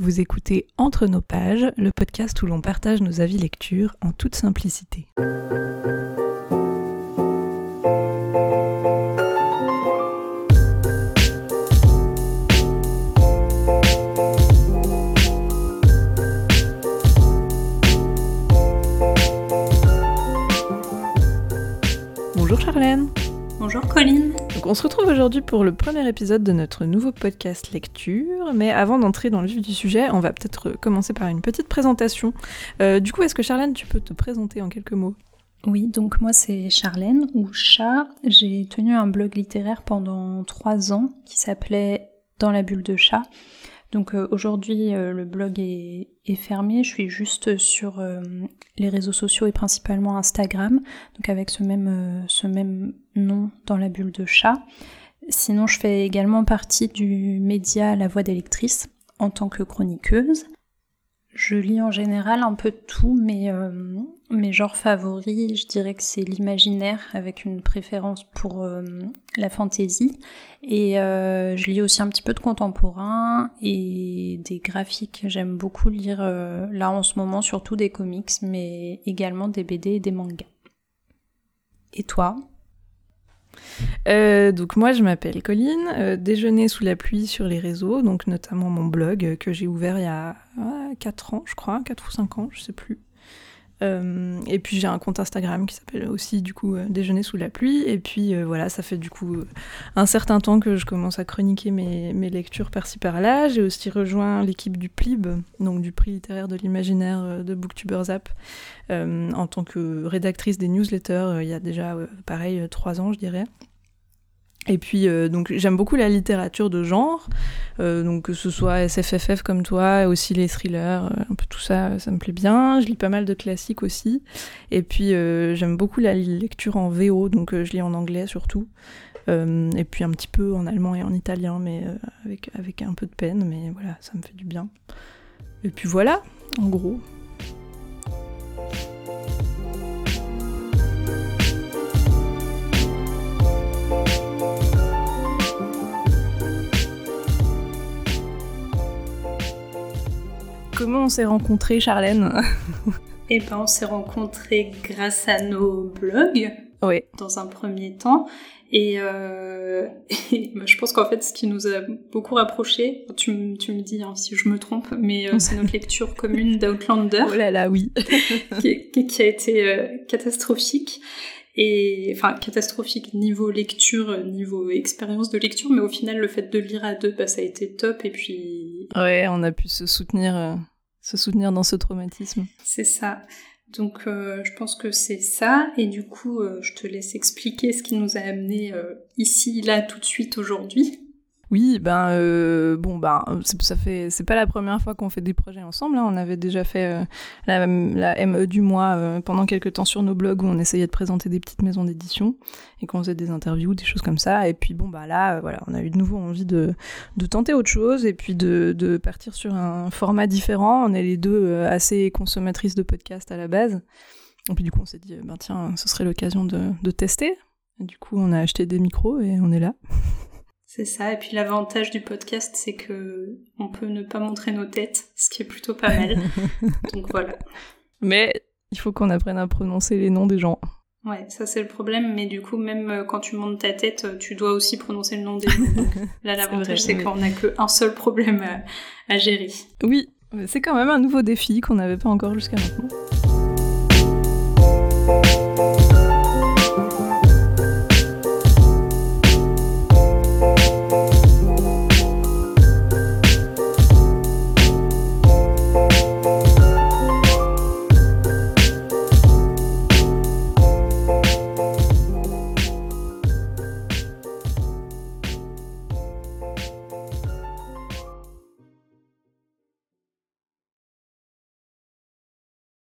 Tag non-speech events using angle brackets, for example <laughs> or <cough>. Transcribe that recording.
Vous écoutez Entre nos pages, le podcast où l'on partage nos avis lecture en toute simplicité. Bonjour Charlène. Bonjour Colline. Donc on se retrouve aujourd'hui pour le premier épisode de notre nouveau podcast lecture, mais avant d'entrer dans le vif du sujet, on va peut-être commencer par une petite présentation. Euh, du coup, est-ce que Charlène, tu peux te présenter en quelques mots? Oui, donc moi c'est Charlène, ou Chat. J'ai tenu un blog littéraire pendant trois ans qui s'appelait Dans la bulle de chat. Donc euh, aujourd'hui, euh, le blog est, fermé. Je suis juste sur euh, les réseaux sociaux et principalement Instagram, donc avec ce même, ce même nom dans la bulle de chat. Sinon, je fais également partie du média La Voix des lectrices en tant que chroniqueuse. Je lis en général un peu tout, mais euh, mes genres favoris, je dirais que c'est l'imaginaire avec une préférence pour euh, la fantaisie. Et euh, je lis aussi un petit peu de contemporain et des graphiques. J'aime beaucoup lire là en ce moment surtout des comics, mais également des BD et des mangas. Et toi? Euh, donc moi je m'appelle Colline, euh, déjeuner sous la pluie sur les réseaux, donc notamment mon blog euh, que j'ai ouvert il y a 4 ans je crois, 4 ou 5 ans, je sais plus. Et puis j'ai un compte Instagram qui s'appelle aussi du coup Déjeuner sous la pluie. Et puis voilà, ça fait du coup un certain temps que je commence à chroniquer mes, lectures par-ci par-là. J'ai aussi rejoint l'équipe du PLIB, donc du prix littéraire de l'imaginaire de Booktubers App, en tant que rédactrice des newsletters il y a déjà pareil 3 ans je dirais. Et puis, euh, donc, j'aime beaucoup la littérature de genre, euh, donc que ce soit SFFF comme toi, aussi les thrillers, euh, un peu tout ça, ça me plaît bien. Je lis pas mal de classiques aussi. Et puis, j'aime beaucoup la lecture en VO, donc je lis en anglais surtout. et puis un petit peu en allemand et en italien, mais avec, avec un peu de peine, mais voilà, ça me fait du bien. Et puis voilà, en gros. Comment on s'est rencontrés, Charlène <laughs> Eh ben, on s'est rencontrés grâce à nos blogs. Oui. Dans un premier temps. Et, euh, <laughs> je pense qu'en fait, ce qui nous a beaucoup rapprochés, tu, me dis hein, si je me trompe, mais euh, c'est notre <laughs> lecture commune d'Outlander. Oh là là, oui. qui, a été euh, catastrophique. Et enfin, catastrophique niveau lecture, niveau expérience de lecture, mais au final, le fait de lire à deux, bah, ça a été top. Et puis. Ouais, on a pu se soutenir, se soutenir dans ce traumatisme. C'est ça. Donc euh, je pense que c'est ça et du coup euh, je te laisse expliquer ce qui nous a amené euh, ici là tout de suite aujourd'hui. Oui, ben euh, bon, ben ça fait, c'est pas la première fois qu'on fait des projets ensemble. Hein. On avait déjà fait euh, la, la, ME du mois euh, pendant quelques temps sur nos blogs où on essayait de présenter des petites maisons d'édition et qu'on faisait des interviews, des choses comme ça. Et puis bon, bah là, voilà, on a eu de nouveau envie de, de tenter autre chose et puis de, de partir sur un format différent. On est les deux assez consommatrices de podcasts à la base. Et puis du coup, on s'est dit, ben tiens, ce serait l'occasion de, de tester. Du coup, on a acheté des micros et on est là. C'est ça. Et puis l'avantage du podcast, c'est que on peut ne pas montrer nos têtes, ce qui est plutôt pas mal. <laughs> Donc voilà. Mais il faut qu'on apprenne à prononcer les noms des gens. Ouais, ça c'est le problème, mais du coup, même euh, quand tu montes ta tête, euh, tu dois aussi prononcer le nom des gens. Donc, <laughs> là, l'avantage, c'est qu'on n'a qu'un seul problème à, à gérer. Oui, c'est quand même un nouveau défi qu'on n'avait pas encore jusqu'à maintenant.